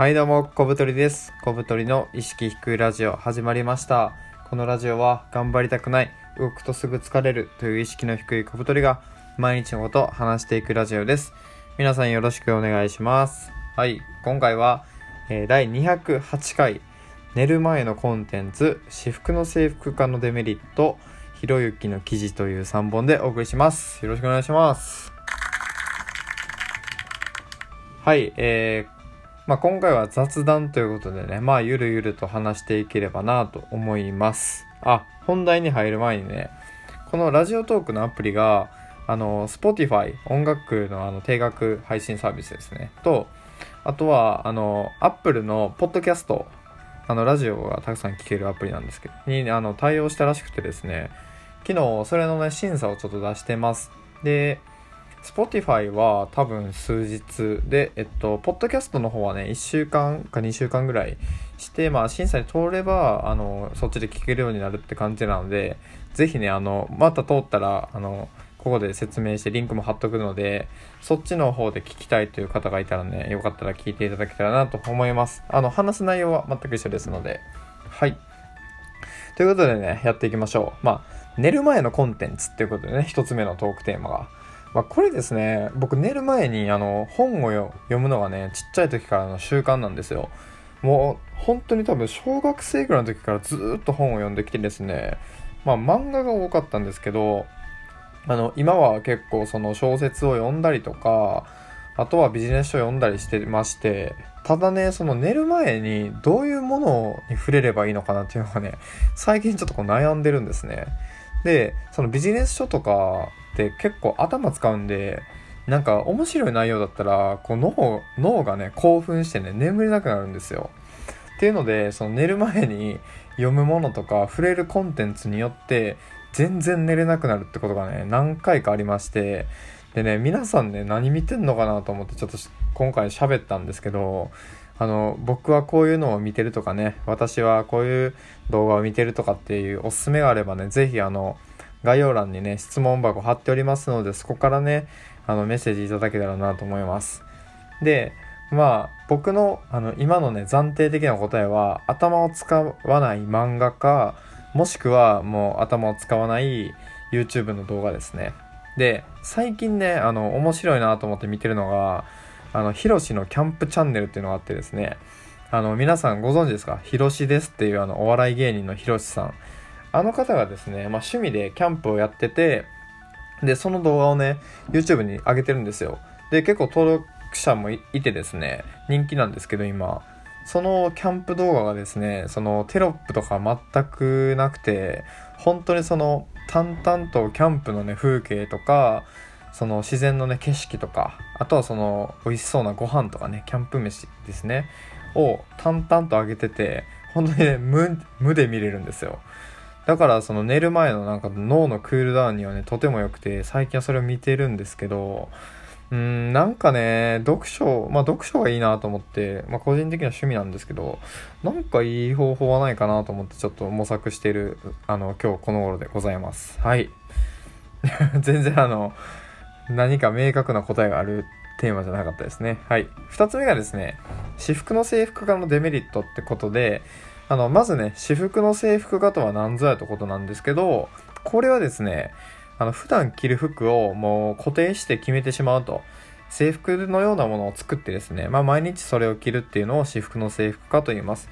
はいどうも、小太りです。小太りの意識低いラジオ始まりました。このラジオは頑張りたくない、動くとすぐ疲れるという意識の低い小太りが毎日のこと話していくラジオです。皆さんよろしくお願いします。はい、今回は、えー第208回寝る前のコンテンツ、私服の制服化のデメリット、ひろゆきの記事という3本でお送りします。よろしくお願いします。はい、えー、まあ、今回は雑談ということでね、まあ、ゆるゆると話していければなと思います。あ、本題に入る前にね、このラジオトークのアプリが、あの、Spotify、音楽のあの定額配信サービスですね。と、あとは、あの、Apple のポッドキャスト、あの、ラジオがたくさん聞けるアプリなんですけど、に、あの、対応したらしくてですね、昨日、それのね、審査をちょっと出してます。で、Spotify は多分数日で、えっと、ポッドキャストの方はね、1週間か2週間ぐらいして、まあ、審査に通れば、あの、そっちで聞けるようになるって感じなので、ぜひね、あの、また通ったら、あの、ここで説明してリンクも貼っとくので、そっちの方で聞きたいという方がいたらね、よかったら聞いていただけたらなと思います。あの、話す内容は全く一緒ですので、はい。ということでね、やっていきましょう。まあ、寝る前のコンテンツっていうことでね、一つ目のトークテーマが。まあ、これですね、僕寝る前にあの本を読むのがね、ちっちゃい時からの習慣なんですよ。もう本当に多分小学生ぐらいの時からずっと本を読んできてですね、まあ漫画が多かったんですけど、あの今は結構その小説を読んだりとか、あとはビジネス書を読んだりしてまして、ただね、その寝る前にどういうものに触れればいいのかなっていうのがね、最近ちょっとこう悩んでるんですね。で、そのビジネス書とかって結構頭使うんで、なんか面白い内容だったら、こう脳、脳がね、興奮してね、眠れなくなるんですよ。っていうので、その寝る前に読むものとか触れるコンテンツによって、全然寝れなくなるってことがね、何回かありまして、でね、皆さんね、何見てんのかなと思ってちょっと今回喋ったんですけど、あの、僕はこういうのを見てるとかね、私はこういう動画を見てるとかっていうおすすめがあればね、ぜひあの、概要欄にね、質問箱貼っておりますので、そこからね、あの、メッセージいただけたらなと思います。で、まあ、僕の、あの、今のね、暫定的な答えは、頭を使わない漫画か、もしくはもう頭を使わない YouTube の動画ですね。で、最近ね、あの、面白いなと思って見てるのが、あの、ヒロシのキャンプチャンネルっていうのがあってですね、あの、皆さんご存知ですか？ヒロシですっていうあの、お笑い芸人のヒロシさん。あの方がですね、まあ、趣味でキャンプをやってて、で、その動画をね、YouTube に上げてるんですよ。で、結構登録者もいいてですね、人気なんですけど今、そのキャンプ動画がですね、そのテロップとか全くなくて、本当にその淡々とキャンプのね、風景とか、その自然のね、景色とか、あとはその美味しそうなご飯とかね、キャンプ飯ですね、を淡々と上げてて、本当にね、無、無で見れるんですよ。だからその寝る前のなんか脳のクールダウンにはね、とても良くて、最近はそれを見てるんですけど、うーん、なんかね、読書、まあ読書がいいなと思って、まあ個人的な趣味なんですけど、なんかいい方法はないかなと思ってちょっと模索してる、あの、今日この頃でございます。はい。全然あの、何か明確な答えがあるテーマじゃなかったですね。はい。二つ目がですね、私服の制服化のデメリットってことで、あの、まずね、私服の制服化とは何ぞやとことなんですけど、これはですね、あの、普段着る服をもう固定して決めてしまうと。制服のようなものを作ってですね、まあ毎日それを着るっていうのを私服の制服化と言います。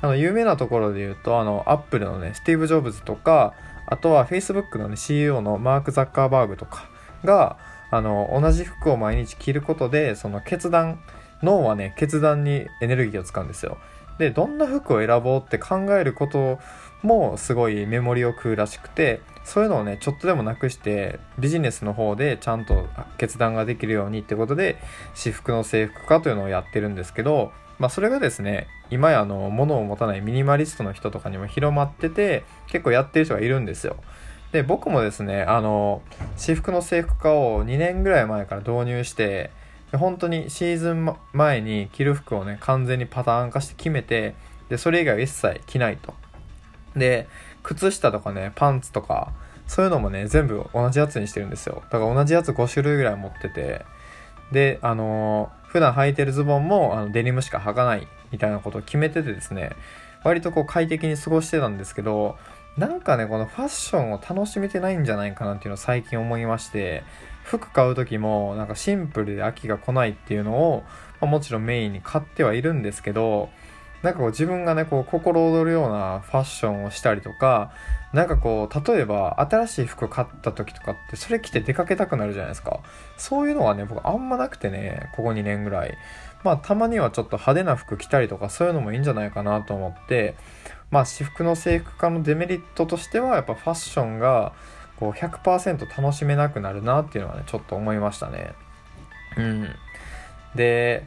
あの、有名なところで言うと、あの、アップルのね、スティーブ・ジョブズとか、あとは Facebook のね、CEO のマーク・ザッカーバーグとかが、あの、同じ服を毎日着ることで、その決断、脳はね、決断にエネルギーを使うんですよ。で、どんな服を選ぼうって考えることもすごいメモリを食うらしくて、そういうのをね、ちょっとでもなくして、ビジネスの方でちゃんと決断ができるようにってことで、私服の制服化というのをやってるんですけど、まあそれがですね、今やあの、物を持たないミニマリストの人とかにも広まってて、結構やってる人がいるんですよ。で、僕もですね、あの、私服の制服化を2年ぐらい前から導入して、本当にシーズン前に着る服をね、完全にパターン化して決めて、で、それ以外は一切着ないと。で、靴下とかね、パンツとか、そういうのもね、全部同じやつにしてるんですよ。だから同じやつ5種類ぐらい持ってて、で、あのー普段履いてるズボンもあのデニムしか履かないみたいなことを決めててですね割とこう快適に過ごしてたんですけどなんかねこのファッションを楽しめてないんじゃないかなっていうのを最近思いまして服買う時もなんかシンプルで秋が来ないっていうのを、まあ、もちろんメインに買ってはいるんですけどなんかこう自分がねこう心躍るようなファッションをしたりとかなんかこう例えば新しい服買った時とかってそれ着て出かけたくなるじゃないですか。そういうのはね僕あんまなくてねここ2年ぐらい。まあたまにはちょっと派手な服着たりとかそういうのもいいんじゃないかなと思って。まあ私服の制服化のデメリットとしてはやっぱファッションがこう100%楽しめなくなるなっていうのはねちょっと思いましたね。うん。で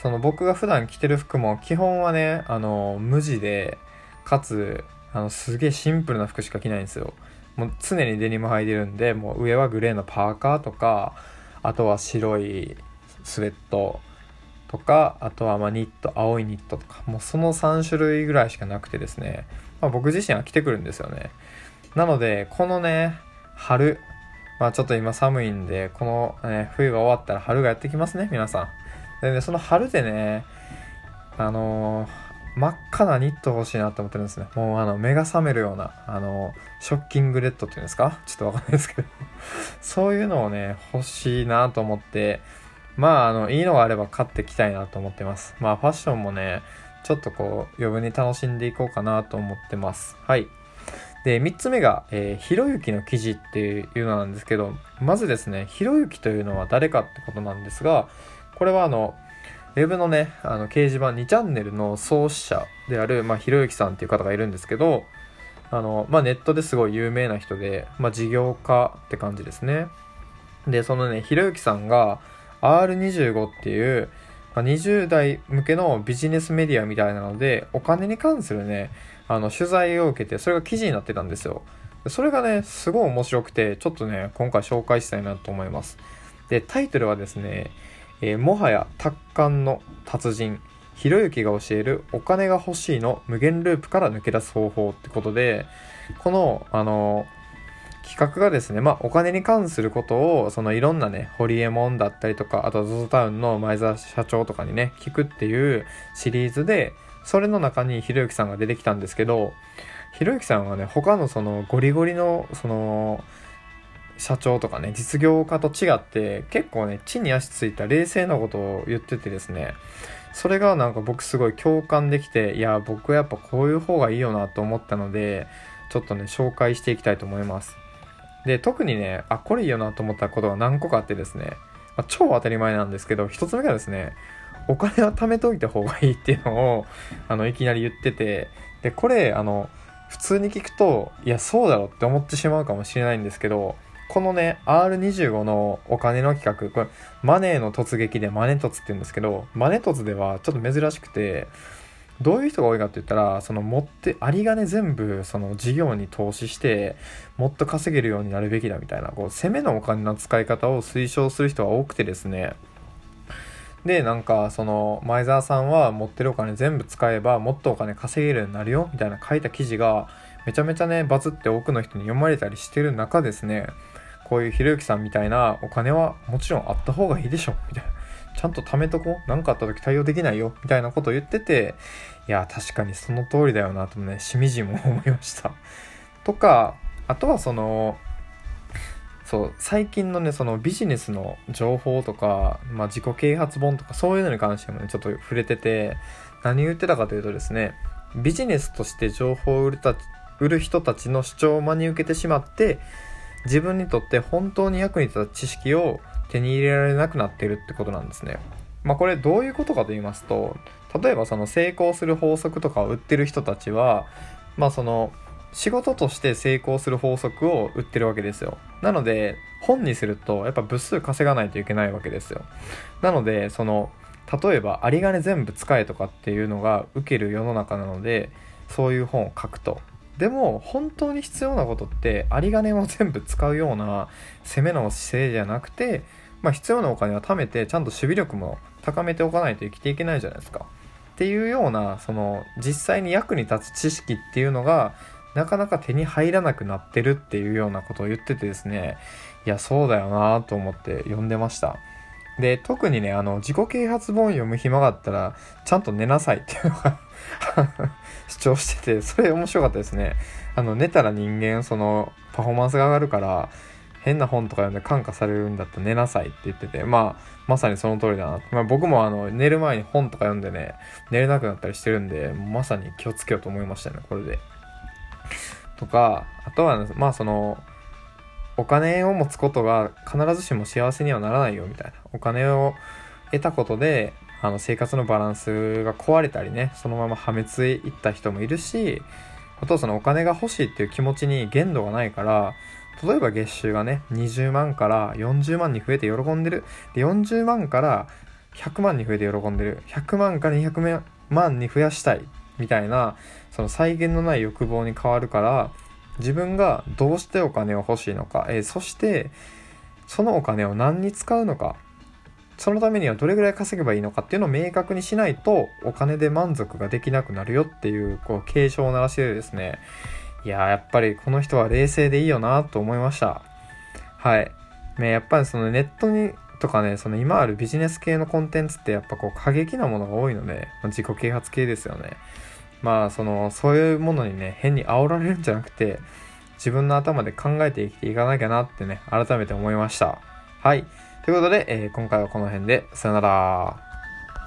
その僕が普段着てる服も基本はねあの無地でかつあのすげえシンプルな服しか着ないんですよ。もう常にデニム履いてるんでもう上はグレーのパーカーとかあとは白いスウェットとかあとはまニット青いニットとかもうその3種類ぐらいしかなくてですね、まあ、僕自身は着てくるんですよね。なのでこのね春まあちょっと今寒いんでこの、ね、冬が終わったら春がやってきますね皆さん。でねその春でねあのー真っ赤なニット欲しいなと思ってるんですね。もうあの、目が覚めるような、あの、ショッキングレッドっていうんですか？ちょっとわかんないですけど そういうのをね、欲しいなと思って、まあ、あの、いいのがあれば買ってきたいなと思ってます。まあ、ファッションもね、ちょっとこう、余分に楽しんでいこうかなと思ってます。はい。で、3つ目が、えー、ひろゆきの記事っていうのなんですけど、まずですね、ひろゆきというのは誰かってことなんですが、これはあの、ウェブのね、あの掲示板2チャンネルの創始者である、まあ、ひろゆきさんっていう方がいるんですけど、あの、まあ、ネットですごい有名な人で、まあ、事業家って感じですね。で、そのね、ひろゆきさんが R25 っていう、まあ、20代向けのビジネスメディアみたいなので、お金に関するね、あの、取材を受けて、それが記事になってたんですよ。それがね、すごい面白くて、ちょっとね、今回紹介したいなと思います。で、タイトルはですね、えー、もはや達観の達人ひろゆきが教えるお金が欲しいの無限ループから抜け出す方法ってことでこのあの企画がですねまあお金に関することをそのいろんなねホリエモンだったりとかあと ZOZO タウンの前澤社長とかにね聞くっていうシリーズでそれの中にひろゆきさんが出てきたんですけどひろゆきさんはね他のそのゴリゴリのその社長とかね、実業家と違って結構ね、地に足ついた冷静なことを言っててですね、それがなんか僕すごい共感できて、いや、僕はやっぱこういう方がいいよなと思ったので、ちょっとね、紹介していきたいと思います。で、特にね、あ、これいいよなと思ったことが何個かあってですね、まあ、超当たり前なんですけど、一つ目がですね、お金は貯めといた方がいいっていうのを、あの、いきなり言ってて、で、これ、あの、普通に聞くと、いや、そうだろって思ってしまうかもしれないんですけど、このね、R25 のお金の企画、これ、マネーの突撃でマネトツって言うんですけど、マネトツではちょっと珍しくて、どういう人が多いかって言ったら、その持って、有り金全部、その事業に投資して、もっと稼げるようになるべきだみたいな、こう、攻めのお金の使い方を推奨する人が多くてですね、で、なんか、その、前澤さんは持ってるお金全部使えば、もっとお金稼げるようになるよ、みたいな書いた記事が、めちゃめちゃね、バズって多くの人に読まれたりしてる中ですね、こういうひろゆきさんみたいなお金はもちろんあった方がいいでしょみたいな。ちゃんと貯めとこう。何かあった時対応できないよ。みたいなことを言ってていや確かにその通りだよなとねしみじみ思いました。とかあとはそのそう最近のねそのビジネスの情報とか、まあ、自己啓発本とかそういうのに関してもねちょっと触れてて何言ってたかというとですねビジネスとして情報を売るた売る人たちの主張を真に受けてしまって自分にとって本当に役に立つ知識を手に入れられなくなっているってことなんですね。まあこれどういうことかと言いますと例えばその成功する法則とかを売ってる人たちはまあその仕事として成功する法則を売ってるわけですよ。なので本にするとやっぱ部数稼がないといけないわけですよ。なのでその例えば有り金全部使えとかっていうのが受ける世の中なのでそういう本を書くとでも本当に必要なことって有り金を全部使うような攻めの姿勢じゃなくて、まあ、必要なお金は貯めてちゃんと守備力も高めておかないと生きていけないじゃないですか。っていうようなその実際に役に立つ知識っていうのがなかなか手に入らなくなってるっていうようなことを言っててですねいやそうだよなと思って読んでましたで、特にね、あの、自己啓発本読む暇があったら、ちゃんと寝なさいっていうのが 主張してて、それ面白かったですね。あの、寝たら人間、その、パフォーマンスが上がるから、変な本とか読んで感化されるんだったら寝なさいって言ってて、まあ、まさにその通りだな。まあ僕もあの、寝る前に本とか読んでね、寝れなくなったりしてるんで、まさに気をつけようと思いましたね、これで。とか、あとは、まあその、お金を持つことが必ずしも幸せにはならないよみたいな。お金を得たことで、あの生活のバランスが壊れたりね、そのまま破滅へ行った人もいるし、あとそのお金が欲しいっていう気持ちに限度がないから、例えば月収がね、20万から40万に増えて喜んでる。で、40万から100万に増えて喜んでる。100万から200万に増やしたい。みたいな、その際限のない欲望に変わるから、自分がどうしてお金を欲しいのか、えー、そして、そのお金を何に使うのか、そのためにはどれぐらい稼げばいいのかっていうのを明確にしないと、お金で満足ができなくなるよっていう、こう、警鐘を鳴らしてですね、いややっぱりこの人は冷静でいいよなと思いました。はい。ね、やっぱりそのネットに、とかね、その今あるビジネス系のコンテンツってやっぱこう過激なものが多いので、自己啓発系ですよね。まあその、そういうものにね、変に煽られるんじゃなくて、自分の頭で考えて生きていかなきゃなってね、改めて思いました。はい。ということで、えー、今回はこの辺で、さよなら。